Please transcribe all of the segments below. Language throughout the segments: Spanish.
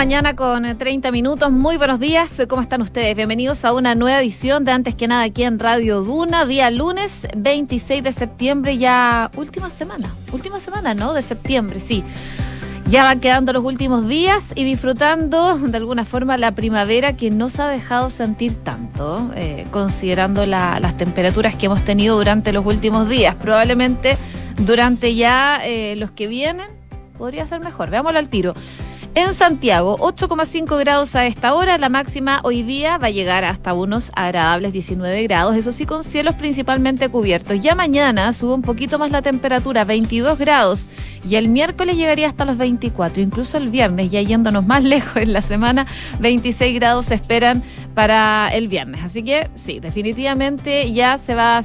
mañana con 30 eh, minutos. Muy buenos días. ¿Cómo están ustedes? Bienvenidos a una nueva edición de Antes que nada aquí en Radio Duna, día lunes 26 de septiembre, ya última semana. Última semana, ¿no? De septiembre, sí. Ya van quedando los últimos días y disfrutando de alguna forma la primavera que no se ha dejado sentir tanto, eh, considerando las temperaturas que hemos tenido durante los últimos días. Probablemente durante ya eh, los que vienen podría ser mejor. Veámoslo al tiro. En Santiago, 8,5 grados a esta hora. La máxima hoy día va a llegar hasta unos agradables 19 grados. Eso sí, con cielos principalmente cubiertos. Ya mañana sube un poquito más la temperatura, 22 grados. Y el miércoles llegaría hasta los 24. Incluso el viernes, ya yéndonos más lejos en la semana, 26 grados se esperan para el viernes. Así que sí, definitivamente ya se va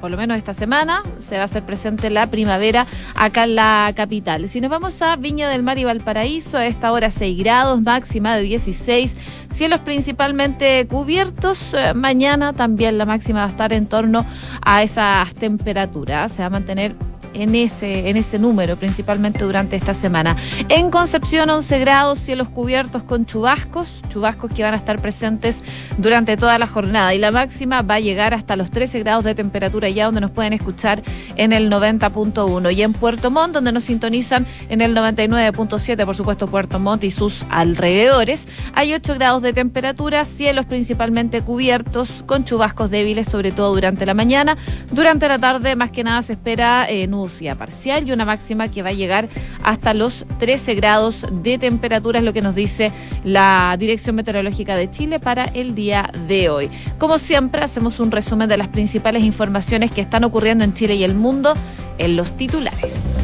por lo menos esta semana, se va a hacer presente la primavera acá en la capital. Si nos vamos a Viña del Mar y Valparaíso, a esta hora 6 grados, máxima de 16, cielos principalmente cubiertos. Eh, mañana también la máxima va a estar en torno a esas temperaturas. Se va a mantener en ese, en ese número, principalmente durante esta semana. En Concepción, 11 grados, cielos cubiertos con chubascos, chubascos que van a estar presentes durante toda la jornada. Y la máxima va a llegar hasta los 13 grados de temperatura ya, donde nos pueden escuchar en el 90.1. Y en Puerto Montt, donde nos sintonizan en el 99.7, por supuesto, Puerto Montt y sus alrededores, hay 8 grados de temperatura, cielos principalmente cubiertos, con chubascos débiles, sobre todo durante la mañana. Durante la tarde, más que nada, se espera eh, nubosidad parcial y una máxima que va a llegar hasta los 13 grados de temperatura, es lo que nos dice la Dirección Meteorológica de Chile para el día de hoy. Como siempre, hacemos un resumen de las principales informaciones que están ocurriendo en Chile y el mundo en los titulares.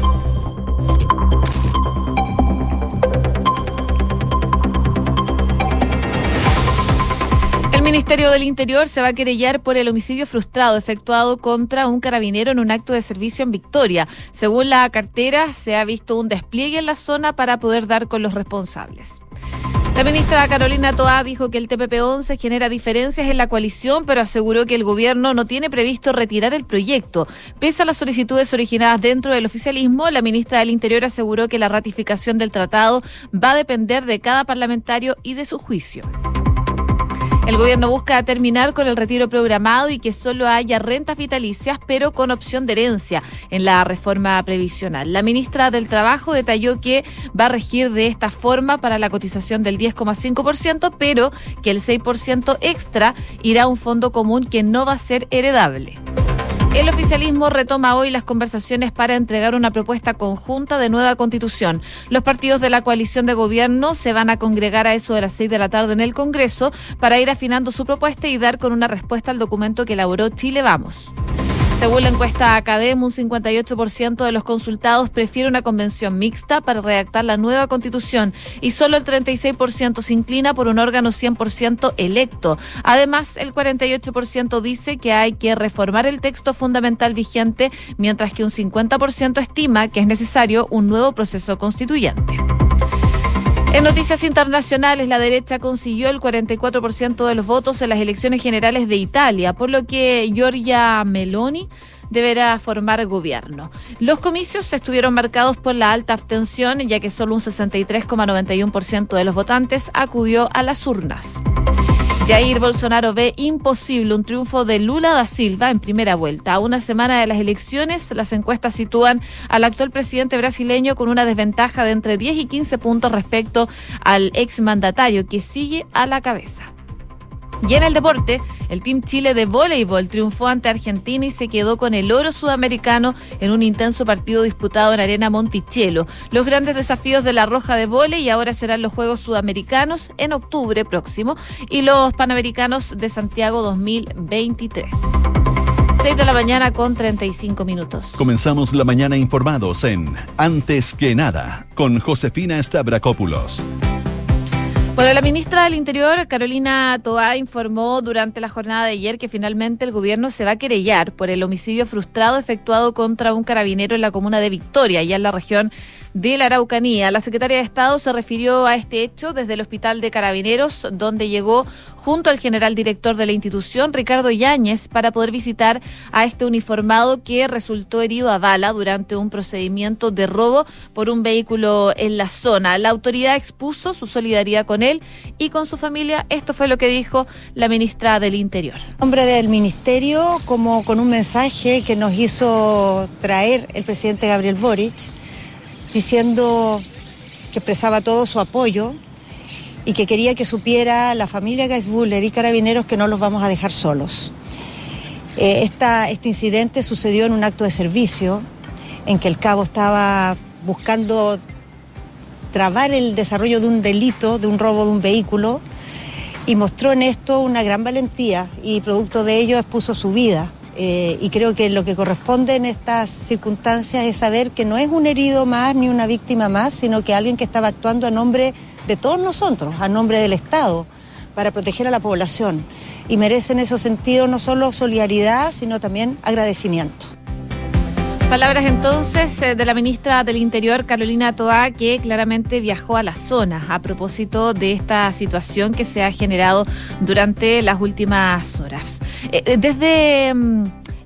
Ministerio del Interior se va a querellar por el homicidio frustrado efectuado contra un carabinero en un acto de servicio en Victoria. Según la cartera, se ha visto un despliegue en la zona para poder dar con los responsables. La ministra Carolina Toá dijo que el TPP-11 genera diferencias en la coalición, pero aseguró que el gobierno no tiene previsto retirar el proyecto. Pese a las solicitudes originadas dentro del oficialismo, la ministra del Interior aseguró que la ratificación del tratado va a depender de cada parlamentario y de su juicio. El gobierno busca terminar con el retiro programado y que solo haya rentas vitalicias, pero con opción de herencia en la reforma previsional. La ministra del Trabajo detalló que va a regir de esta forma para la cotización del 10,5%, pero que el 6% extra irá a un fondo común que no va a ser heredable. El oficialismo retoma hoy las conversaciones para entregar una propuesta conjunta de nueva constitución. Los partidos de la coalición de gobierno se van a congregar a eso de las seis de la tarde en el Congreso para ir afinando su propuesta y dar con una respuesta al documento que elaboró Chile Vamos. Según la encuesta Academ, un 58% de los consultados prefiere una convención mixta para redactar la nueva constitución y solo el 36% se inclina por un órgano 100% electo. Además, el 48% dice que hay que reformar el texto fundamental vigente, mientras que un 50% estima que es necesario un nuevo proceso constituyente. En noticias internacionales, la derecha consiguió el 44% de los votos en las elecciones generales de Italia, por lo que Giorgia Meloni deberá formar gobierno. Los comicios estuvieron marcados por la alta abstención, ya que solo un 63,91% de los votantes acudió a las urnas. Jair Bolsonaro ve imposible un triunfo de Lula da Silva en primera vuelta. A una semana de las elecciones, las encuestas sitúan al actual presidente brasileño con una desventaja de entre 10 y 15 puntos respecto al exmandatario que sigue a la cabeza. Y en el deporte, el Team Chile de voleibol triunfó ante Argentina y se quedó con el oro sudamericano en un intenso partido disputado en Arena Monticello. Los grandes desafíos de la Roja de y ahora serán los Juegos Sudamericanos en octubre próximo y los Panamericanos de Santiago 2023. 6 de la mañana con 35 minutos. Comenzamos la mañana informados en Antes que nada con Josefina Stavrakopoulos. Bueno, la ministra del Interior, Carolina Toá, informó durante la jornada de ayer que finalmente el gobierno se va a querellar por el homicidio frustrado efectuado contra un carabinero en la comuna de Victoria, allá en la región de la Araucanía. La secretaria de Estado se refirió a este hecho desde el Hospital de Carabineros, donde llegó junto al general director de la institución, Ricardo Yáñez, para poder visitar a este uniformado que resultó herido a bala durante un procedimiento de robo por un vehículo en la zona. La autoridad expuso su solidaridad con él y con su familia. Esto fue lo que dijo la ministra del Interior. Hombre del Ministerio, como con un mensaje que nos hizo traer el presidente Gabriel Boric, diciendo que expresaba todo su apoyo y que quería que supiera la familia Geisbuller y Carabineros que no los vamos a dejar solos. Eh, este incidente sucedió en un acto de servicio en que el cabo estaba buscando trabar el desarrollo de un delito, de un robo de un vehículo, y mostró en esto una gran valentía y producto de ello expuso su vida. Eh, y creo que lo que corresponde en estas circunstancias es saber que no es un herido más ni una víctima más, sino que alguien que estaba actuando a nombre de todos nosotros, a nombre del Estado, para proteger a la población. Y merece en ese sentido no solo solidaridad, sino también agradecimiento. Palabras entonces eh, de la ministra del Interior, Carolina Toa, que claramente viajó a la zona a propósito de esta situación que se ha generado durante las últimas horas. Eh, eh, desde mm,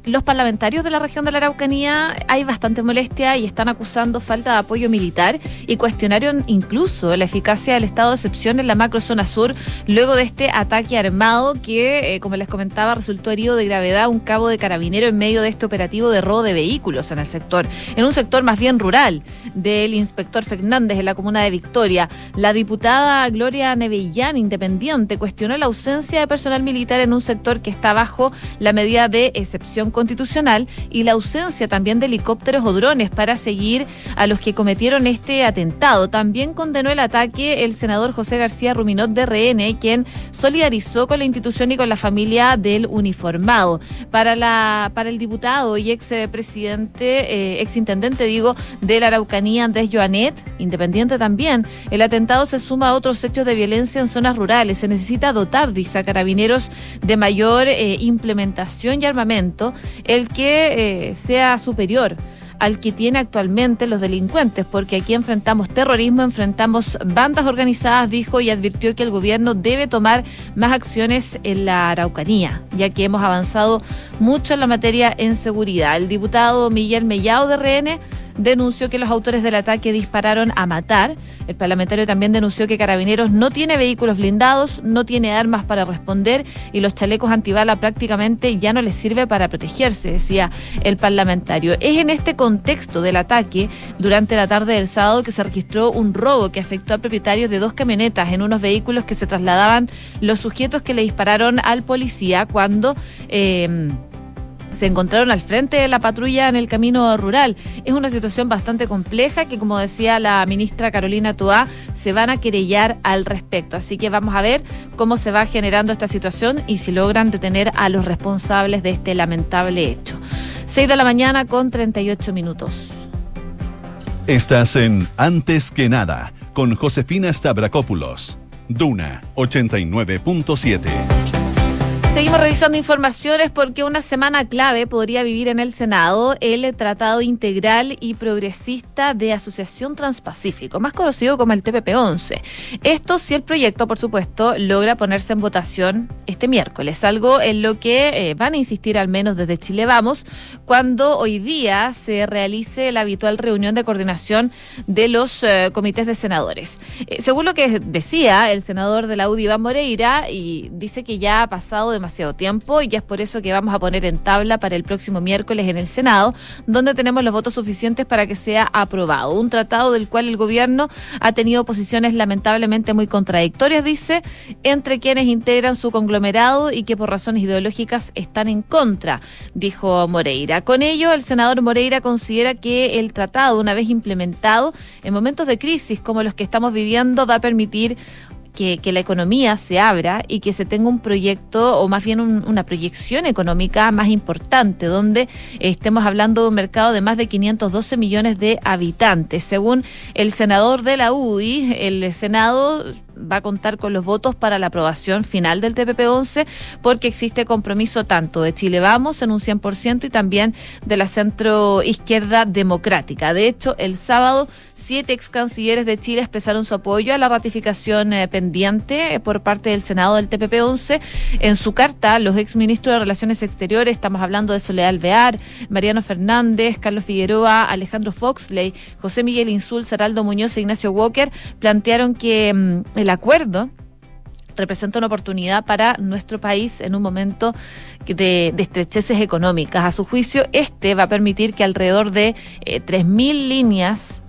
los parlamentarios de la región de la Araucanía hay bastante molestia y están acusando falta de apoyo militar y cuestionaron incluso la eficacia del estado de excepción en la macrozona sur luego de este ataque armado que, eh, como les comentaba, resultó herido de gravedad un cabo de carabinero en medio de este operativo de robo de vehículos en el sector, en un sector más bien rural del inspector Fernández en la comuna de Victoria. La diputada Gloria Nevellán, independiente, cuestionó la ausencia de personal militar en un sector que está bajo la medida de excepción constitucional y la ausencia también de helicópteros o drones para seguir a los que cometieron este atentado. También condenó el ataque el senador José García Ruminot de RN, quien solidarizó con la institución y con la familia del uniformado. Para, la, para el diputado y ex presidente, eh, ex intendente, digo, de la Araucanía, Andrés Joanet, independiente también, el atentado se suma a otros hechos de violencia en zonas rurales. Se necesita dotar, dice a carabineros, de mayor eh, implementación y armamento el que eh, sea superior al que tiene actualmente los delincuentes, porque aquí enfrentamos terrorismo, enfrentamos bandas organizadas, dijo, y advirtió que el gobierno debe tomar más acciones en la Araucanía, ya que hemos avanzado mucho en la materia en seguridad. El diputado Miguel Mellao de RN denunció que los autores del ataque dispararon a matar. El parlamentario también denunció que Carabineros no tiene vehículos blindados, no tiene armas para responder y los chalecos antibala prácticamente ya no les sirve para protegerse, decía el parlamentario. Es en este contexto del ataque durante la tarde del sábado que se registró un robo que afectó a propietarios de dos camionetas en unos vehículos que se trasladaban los sujetos que le dispararon al policía cuando... Eh, se encontraron al frente de la patrulla en el camino rural. Es una situación bastante compleja que, como decía la ministra Carolina Toá, se van a querellar al respecto. Así que vamos a ver cómo se va generando esta situación y si logran detener a los responsables de este lamentable hecho. 6 de la mañana con 38 minutos. Estás en Antes que nada con Josefina Stavrakopoulos. Duna 89.7. Seguimos revisando informaciones porque una semana clave podría vivir en el Senado el Tratado Integral y Progresista de Asociación Transpacífico, más conocido como el TPP-11. Esto si el proyecto, por supuesto, logra ponerse en votación este miércoles, algo en lo que eh, van a insistir al menos desde Chile Vamos cuando hoy día se realice la habitual reunión de coordinación de los eh, comités de senadores. Eh, según lo que decía el senador de la UDI, Iván Moreira, y dice que ya ha pasado de demasiado tiempo y es por eso que vamos a poner en tabla para el próximo miércoles en el Senado, donde tenemos los votos suficientes para que sea aprobado. Un tratado del cual el gobierno ha tenido posiciones lamentablemente muy contradictorias, dice, entre quienes integran su conglomerado y que por razones ideológicas están en contra, dijo Moreira. Con ello, el senador Moreira considera que el tratado, una vez implementado, en momentos de crisis como los que estamos viviendo, va a permitir que, la economía se abra y que se tenga un proyecto o más bien una proyección económica más importante, donde estemos hablando de un mercado de más de 512 millones de habitantes. Según el senador de la UDI, el Senado va a contar con los votos para la aprobación final del TPP-11 porque existe compromiso tanto de Chile Vamos en un 100% y también de la centro izquierda democrática. De hecho, el sábado siete ex cancilleres de Chile expresaron su apoyo a la ratificación eh, pendiente eh, por parte del Senado del TPP-11. En su carta, los ex ministros de Relaciones Exteriores, estamos hablando de Soledad Alvear, Mariano Fernández, Carlos Figueroa, Alejandro Foxley, José Miguel Insul, Saraldo Muñoz e Ignacio Walker, plantearon que mm, el acuerdo representa una oportunidad para nuestro país en un momento de, estrecheces económicas. A su juicio, este va a permitir que alrededor de eh, 3.000 líneas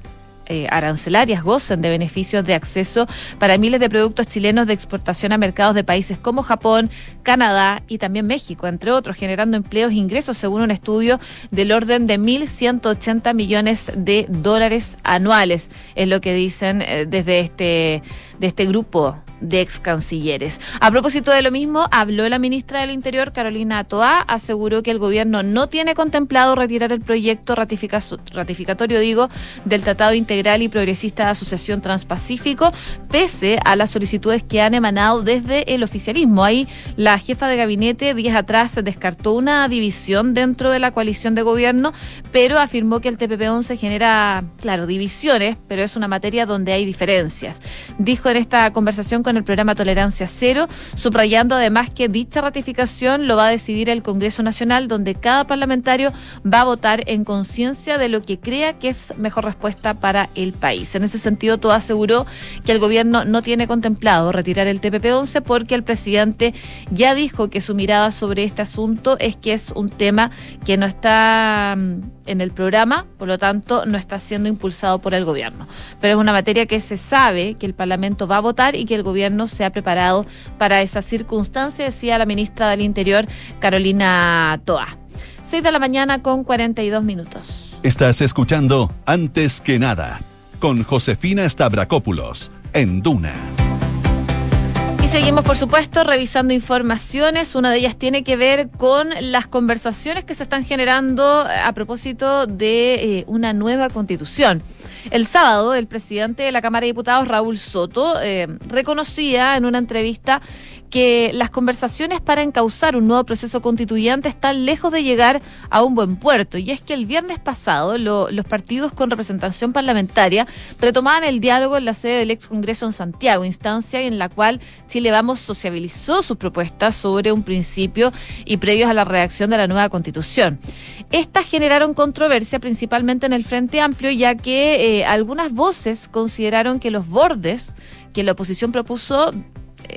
eh, arancelarias gocen de beneficios de acceso para miles de productos chilenos de exportación a mercados de países como Japón, Canadá y también México, entre otros, generando empleos e ingresos según un estudio del orden de 1.180 millones de dólares anuales, es lo que dicen eh, desde este, de este grupo de ex cancilleres. A propósito de lo mismo, habló la ministra del Interior, Carolina Toá, aseguró que el gobierno no tiene contemplado retirar el proyecto ratificatorio, digo, del Tratado Integral y Progresista de Asociación Transpacífico, pese a las solicitudes que han emanado desde el oficialismo. Ahí la jefa de gabinete días atrás descartó una división dentro de la coalición de gobierno, pero afirmó que el TPP-11 genera, claro, divisiones, pero es una materia donde hay diferencias. Dijo en esta conversación con en el programa Tolerancia Cero, subrayando además que dicha ratificación lo va a decidir el Congreso Nacional, donde cada parlamentario va a votar en conciencia de lo que crea que es mejor respuesta para el país. En ese sentido, todo aseguró que el gobierno no tiene contemplado retirar el TPP-11 porque el presidente ya dijo que su mirada sobre este asunto es que es un tema que no está mm, en el programa, por lo tanto no está siendo impulsado por el gobierno. Pero es una materia que se sabe que el Parlamento va a votar y que el gobierno se ha preparado para esa circunstancia, decía la ministra del Interior, Carolina Toa. 6 de la mañana con 42 minutos. Estás escuchando Antes que nada con Josefina Stavrakopoulos en Duna seguimos, por supuesto, revisando informaciones. Una de ellas tiene que ver con las conversaciones que se están generando a propósito de eh, una nueva constitución. El sábado, el presidente de la Cámara de Diputados, Raúl Soto, eh, reconocía en una entrevista que las conversaciones para encauzar un nuevo proceso constituyente están lejos de llegar a un buen puerto. Y es que el viernes pasado los partidos con representación parlamentaria retomaban el diálogo en la sede del ex Congreso en Santiago, instancia en la cual Chile Vamos sociabilizó sus propuestas sobre un principio y previos a la redacción de la nueva constitución. Estas generaron controversia principalmente en el Frente Amplio, ya que eh, algunas voces consideraron que los bordes que la oposición propuso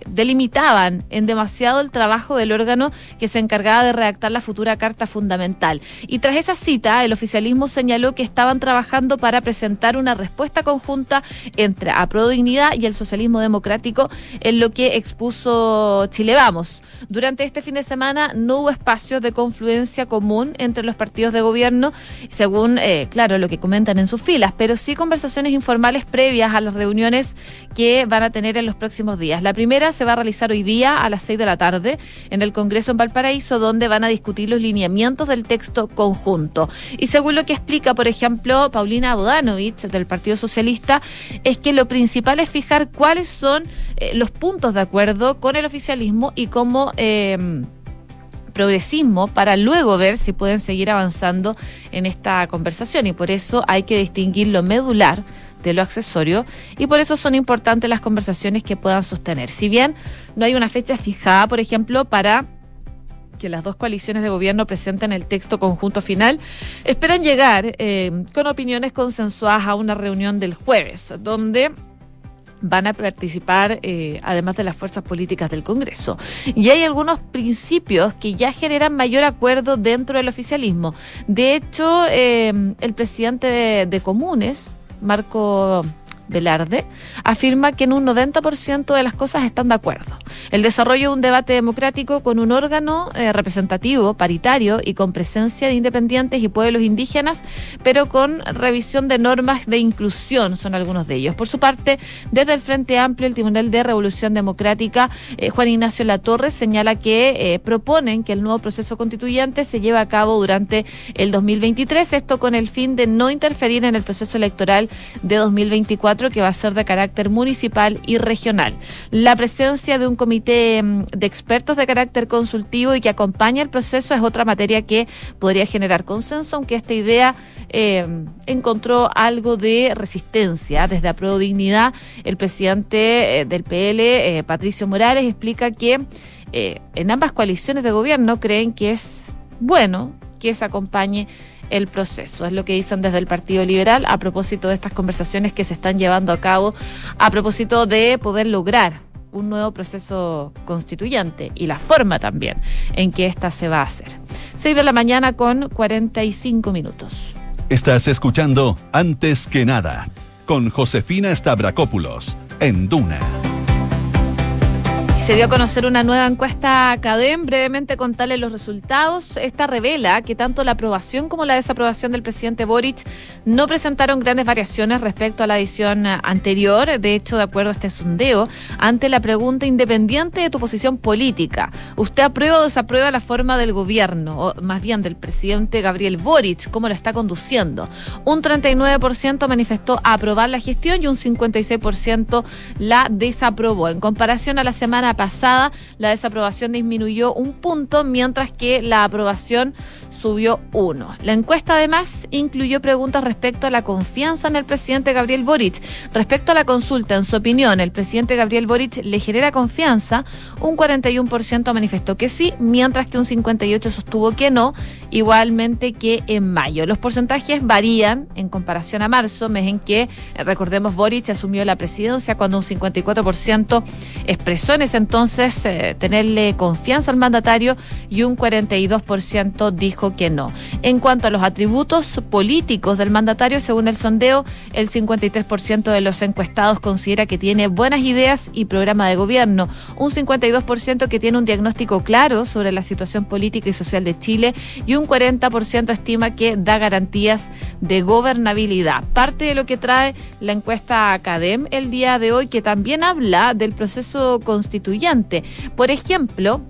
delimitaban en demasiado el trabajo del órgano que se encargaba de redactar la futura Carta Fundamental. Y tras esa cita, el oficialismo señaló que estaban trabajando para presentar una respuesta conjunta entre Apro Dignidad y el socialismo democrático en lo que expuso Chile Vamos. Durante este fin de semana no hubo espacios de confluencia común entre los partidos de gobierno, según, eh, claro, lo que comentan en sus filas, pero sí conversaciones informales previas a las reuniones que van a tener en los próximos días. La primera se va a realizar hoy día a las 6 de la tarde en el Congreso en Valparaíso, donde van a discutir los lineamientos del texto conjunto. Y según lo que explica, por ejemplo, Paulina Bodanovich del Partido Socialista, es que lo principal es fijar cuáles son eh, los puntos de acuerdo con el oficialismo y cómo eh, progresismo para luego ver si pueden seguir avanzando en esta conversación y por eso hay que distinguir lo medular de lo accesorio y por eso son importantes las conversaciones que puedan sostener. Si bien no hay una fecha fijada, por ejemplo, para que las dos coaliciones de gobierno presenten el texto conjunto final, esperan llegar eh, con opiniones consensuadas a una reunión del jueves, donde van a participar eh, además de las fuerzas políticas del Congreso. Y hay algunos principios que ya generan mayor acuerdo dentro del oficialismo. De hecho, eh, el presidente de, de Comunes, Marco Velarde, afirma que en un 90% de las cosas están de acuerdo. El desarrollo de un debate democrático con un órgano eh, representativo, paritario y con presencia de independientes y pueblos indígenas, pero con revisión de normas de inclusión, son algunos de ellos. Por su parte, desde el Frente Amplio, el Tribunal de Revolución Democrática, eh, Juan Ignacio Latorre, señala que eh, proponen que el nuevo proceso constituyente se lleve a cabo durante el 2023, esto con el fin de no interferir en el proceso electoral de 2024 que va a ser de carácter municipal y regional. La presencia de un comité mm, de expertos de carácter consultivo y que acompaña el proceso es otra materia que podría generar consenso, aunque esta idea eh, encontró algo de resistencia. Desde Apruebo Dignidad, el presidente eh, del PL, Patricio Morales, explica que en ambas coaliciones de gobierno creen que es bueno que se acompañe el proceso. Es lo que dicen desde el Partido Liberal a propósito de estas conversaciones que se están llevando a cabo a propósito de poder lograr un nuevo proceso constituyente y la forma también en que ésta se va a hacer. 6 de la mañana con 45 minutos. Estás escuchando Antes que nada con Josefina Stavrakopoulos en Duna. Se dio a conocer una nueva encuesta CADEM. Brevemente contarle los resultados. Esta revela que tanto la aprobación como la desaprobación del presidente Boric no presentaron grandes variaciones respecto a la edición anterior. De hecho, de acuerdo a este sondeo, ante la pregunta independiente de tu posición política, ¿usted aprueba o desaprueba la forma del gobierno, o más bien del presidente Gabriel Boric, cómo lo está conduciendo? Un 39% manifestó aprobar la gestión y un 56% la desaprobó. En comparación a la semana pasada la desaprobación disminuyó un punto, mientras que la aprobación subió uno. La encuesta además incluyó preguntas respecto a la confianza en el presidente Gabriel Boric. Respecto a la consulta, en su opinión, el presidente Gabriel Boric le genera confianza. Un 41% manifestó que sí, mientras que un 58% sostuvo que no, igualmente que en mayo. Los porcentajes varían en comparación a marzo, mes en que, eh, recordemos, Boric asumió la presidencia cuando un 54% expresó en ese entonces eh, tenerle confianza al mandatario y un 42% dijo que no. En cuanto a los atributos políticos del mandatario, según el sondeo, el 53% de los encuestados considera que tiene buenas ideas y programa de gobierno, un 52% que tiene un diagnóstico claro sobre la situación política y social de Chile y un 40% estima que da garantías de gobernabilidad. Parte de lo que trae la encuesta Academ el día de hoy, que también habla del proceso constituyente. Por ejemplo,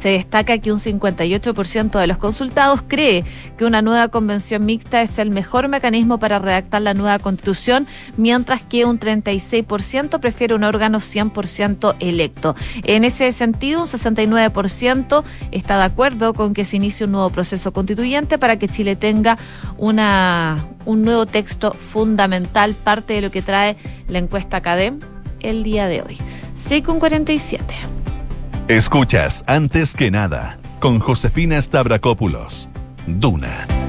se destaca que un 58% de los consultados cree que una nueva convención mixta es el mejor mecanismo para redactar la nueva constitución, mientras que un 36% prefiere un órgano 100% electo. En ese sentido, un 69% está de acuerdo con que se inicie un nuevo proceso constituyente para que Chile tenga una, un nuevo texto fundamental, parte de lo que trae la encuesta CADEM el día de hoy. 6 con 47. Escuchas antes que nada con Josefina Stavrakopoulos. Duna.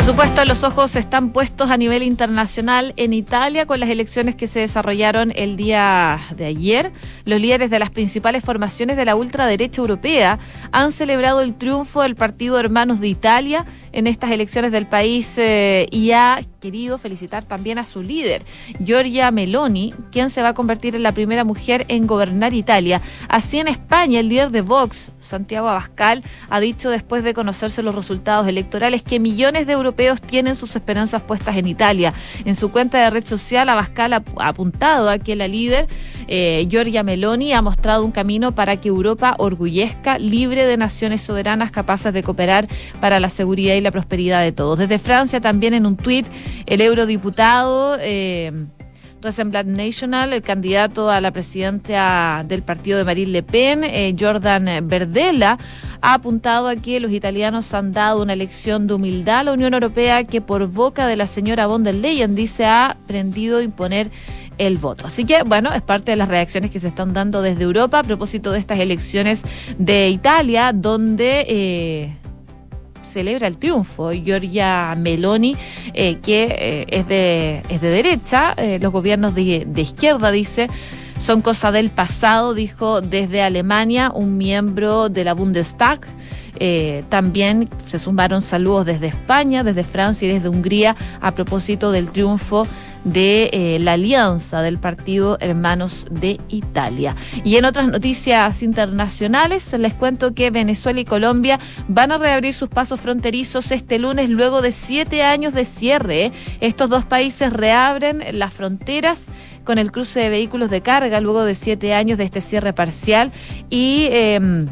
Por supuesto, los ojos están puestos a nivel internacional en Italia con las elecciones que se desarrollaron el día de ayer. Los líderes de las principales formaciones de la ultraderecha europea han celebrado el triunfo del Partido Hermanos de Italia en estas elecciones del país eh, y ha querido felicitar también a su líder, Giorgia Meloni, quien se va a convertir en la primera mujer en gobernar Italia. Así en España, el líder de Vox, Santiago Abascal, ha dicho después de conocerse los resultados electorales que millones de europeos tienen sus esperanzas puestas en Italia. En su cuenta de red social, Abascal ha apuntado a que la líder, eh, Giorgia Meloni, ha mostrado un camino para que Europa orgullezca, libre de naciones soberanas capaces de cooperar para la seguridad y la prosperidad de todos. Desde Francia también en un tuit el eurodiputado eh, National, el candidato a la presidencia del partido de Marine Le Pen, eh, Jordan Verdella, ha apuntado a que los italianos han dado una lección de humildad a la Unión Europea que por boca de la señora von der Leyen dice ha aprendido a imponer el voto. Así que, bueno, es parte de las reacciones que se están dando desde Europa a propósito de estas elecciones de Italia, donde... Eh, celebra el triunfo. Giorgia Meloni, eh, que eh, es, de, es de derecha, eh, los gobiernos de, de izquierda, dice, son cosa del pasado, dijo desde Alemania un miembro de la Bundestag. también se sumaron saludos desde España, desde Francia y desde Hungría a propósito del triunfo de eh, la alianza del partido Hermanos de Italia. Y en otras noticias internacionales, les cuento que Venezuela y Colombia van a reabrir sus pasos fronterizos este lunes luego de siete años de cierre. Estos dos países reabren las fronteras con el cruce de vehículos de carga luego de siete años de este cierre parcial y... Em,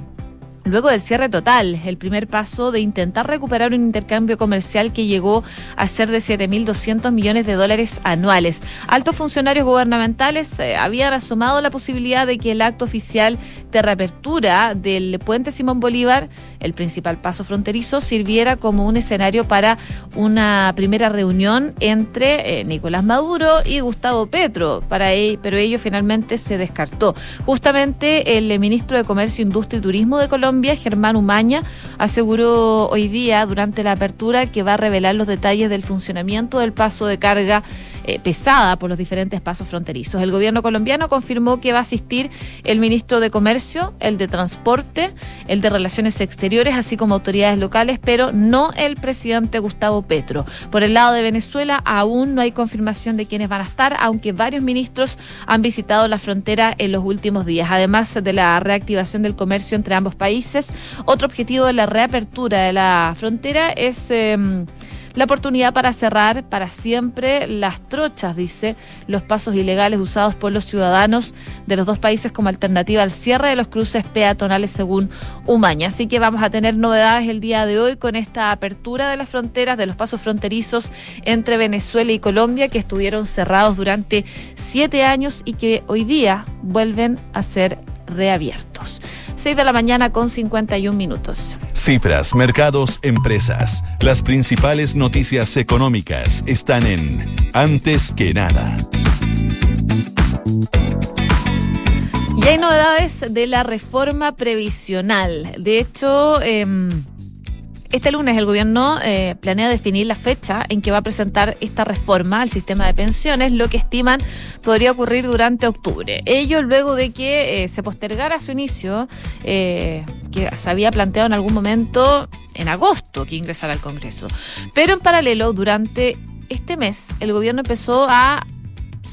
luego del cierre total, el primer paso de intentar recuperar un intercambio comercial que llegó a ser de 7.200 millones de dólares anuales. Altos funcionarios gubernamentales eh, habían asomado la posibilidad de que el acto oficial de reapertura del puente Simón Bolívar, el principal paso fronterizo, sirviera como un escenario para una primera reunión entre eh, Nicolás Maduro y Gustavo Petro, para pero ello finalmente se descartó. Justamente el ministro de Comercio, Industria y Turismo de Colombia Germán Umaña, aseguró hoy día durante la apertura que va a revelar los detalles del funcionamiento del paso de carga eh, pesada por los diferentes pasos fronterizos. El gobierno colombiano confirmó que va a asistir el ministro de Comercio, el de Transporte, el de Relaciones Exteriores, así como autoridades locales, pero no el presidente Gustavo Petro. Por el lado de Venezuela aún no hay confirmación de quiénes van a estar, aunque varios ministros han visitado la frontera en los últimos días. Además de la reactivación del comercio entre ambos países, otro objetivo de la reapertura de la frontera es... Em, la oportunidad para cerrar para siempre las trochas, dice, los pasos ilegales usados por los ciudadanos de los dos países como alternativa al cierre de los cruces peatonales según Umaña. Así que vamos a tener novedades el día de hoy con esta apertura de las fronteras, de los pasos fronterizos entre Venezuela y Colombia que estuvieron cerrados durante siete años y que hoy día vuelven a ser reabiertos. 6 de la mañana con 51 minutos. Cifras, mercados, empresas. Las principales noticias económicas están en Antes que nada. Y hay novedades de la reforma previsional. De hecho, eh, este lunes el gobierno eh, planea definir la fecha en que va a presentar esta reforma al sistema de pensiones, lo que estiman podría ocurrir durante octubre. Ello luego de que eh, se postergara su inicio, eh, que se había planteado en algún momento en agosto que ingresara al Congreso. Pero en paralelo, durante este mes, el gobierno empezó a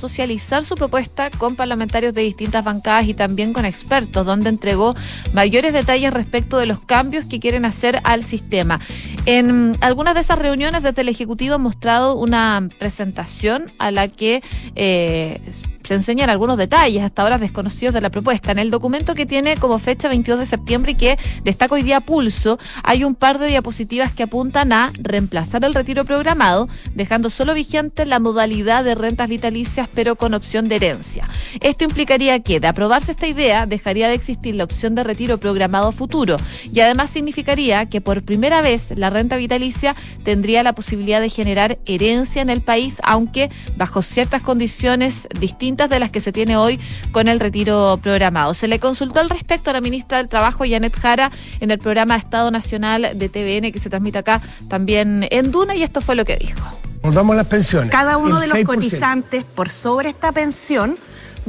socializar su propuesta con parlamentarios de distintas bancadas y también con expertos, donde entregó mayores detalles respecto de los cambios que quieren hacer al sistema. En algunas de esas reuniones desde el Ejecutivo han mostrado una presentación a la que eh, se enseñan algunos detalles hasta ahora desconocidos de la propuesta. En el documento que tiene como fecha 22 de septiembre y que destaca hoy día pulso, hay un par de diapositivas que apuntan a reemplazar el retiro programado, dejando solo vigente la modalidad de rentas vitalicias, pero con opción de herencia. Esto implicaría que, de aprobarse esta idea, dejaría de existir la opción de retiro programado futuro y además significaría que por primera vez la renta vitalicia tendría la posibilidad de generar herencia en el país, aunque bajo ciertas condiciones distintas de las que se tiene hoy con el retiro programado. Se le consultó al respecto a la ministra del Trabajo, Janet Jara, en el programa Estado Nacional de TVN que se transmite acá también en Duna y esto fue lo que dijo. Volvamos a las pensiones. Cada uno de los cotizantes por sobre esta pensión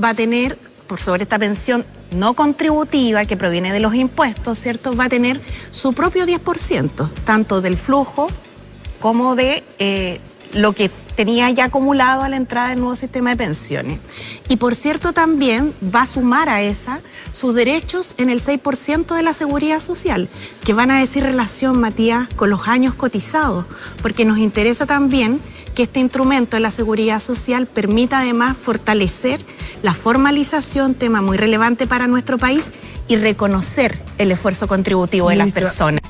va a tener, por sobre esta pensión no contributiva que proviene de los impuestos, ¿cierto? Va a tener su propio 10%, tanto del flujo como de eh, lo que tenía ya acumulado a la entrada del nuevo sistema de pensiones. Y por cierto, también va a sumar a esa sus derechos en el 6% de la seguridad social, que van a decir relación, Matías, con los años cotizados, porque nos interesa también que este instrumento de la seguridad social permita además fortalecer la formalización, tema muy relevante para nuestro país, y reconocer el esfuerzo contributivo de las personas.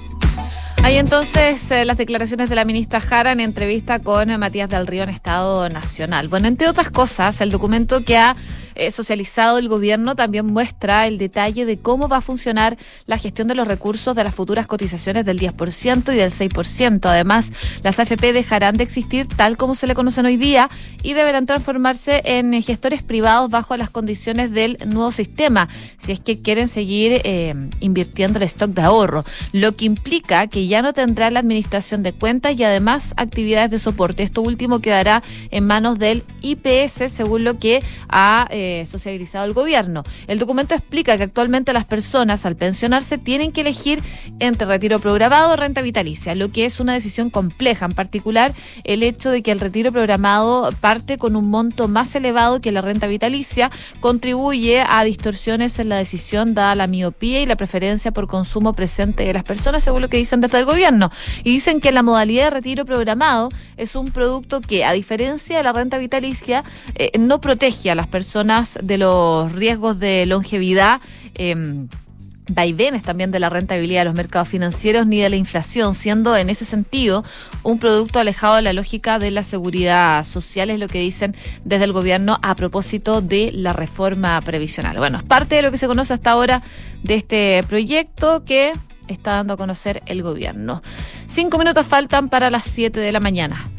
Hay entonces eh, las declaraciones de la ministra Jara en entrevista con Matías del Río en Estado Nacional. Bueno, entre otras cosas, el documento que ha eh, socializado el gobierno también muestra el detalle de cómo va a funcionar la gestión de los recursos de las futuras cotizaciones del 10% y del 6%. Además, las AFP dejarán de existir tal como se le conocen hoy día y deberán transformarse en gestores privados bajo las condiciones del nuevo sistema, si es que quieren seguir eh, invirtiendo el stock de ahorro, lo que implica que ya no tendrá la administración de cuentas y además actividades de soporte. Esto último quedará en manos del IPS, según lo que ha eh, socializado el gobierno. El documento explica que actualmente las personas al pensionarse tienen que elegir entre retiro programado o renta vitalicia, lo que es una decisión compleja, en particular el hecho de que el retiro programado parte con un monto más elevado que la renta vitalicia contribuye a distorsiones en la decisión dada la miopía y la preferencia por consumo presente de las personas, según lo que dicen desde el gobierno. Y dicen que la modalidad de retiro programado es un producto que, a diferencia de la renta vitalicia, eh, no protege a las personas de los riesgos de longevidad. Em, vaivenes también de la rentabilidad de los mercados financieros ni de la inflación, siendo en ese sentido un producto alejado de la lógica de la seguridad social, es lo que dicen desde el gobierno a propósito de la reforma previsional. Bueno, es parte de lo que se conoce hasta ahora de este proyecto que está dando a conocer el gobierno. Cinco minutos faltan para las siete de la mañana.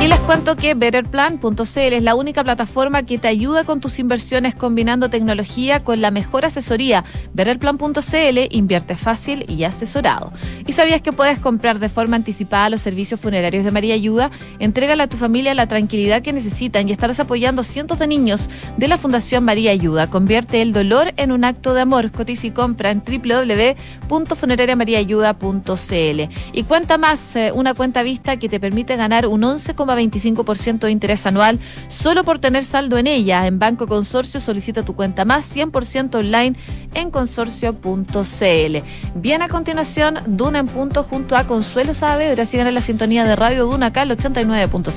Y les cuento que BetterPlan.cl es la única plataforma que te ayuda con tus inversiones combinando tecnología con la mejor asesoría. BetterPlan.cl invierte fácil y asesorado. ¿Y sabías que puedes comprar de forma anticipada los servicios funerarios de María Ayuda? Entrégale a tu familia la tranquilidad que necesitan y estarás apoyando a cientos de niños de la Fundación María Ayuda. Convierte el dolor en un acto de amor. Cotiza y compra en www.funerariamariaayuda.cl. Y cuenta más, eh, una cuenta vista que te permite ganar un 11, 25% de interés anual solo por tener saldo en ella. En Banco Consorcio solicita tu cuenta más 100% online en consorcio.cl. Bien a continuación, Duna en punto junto a Consuelo Saavedra. Sigan en la sintonía de Radio Duna acá el 89.7.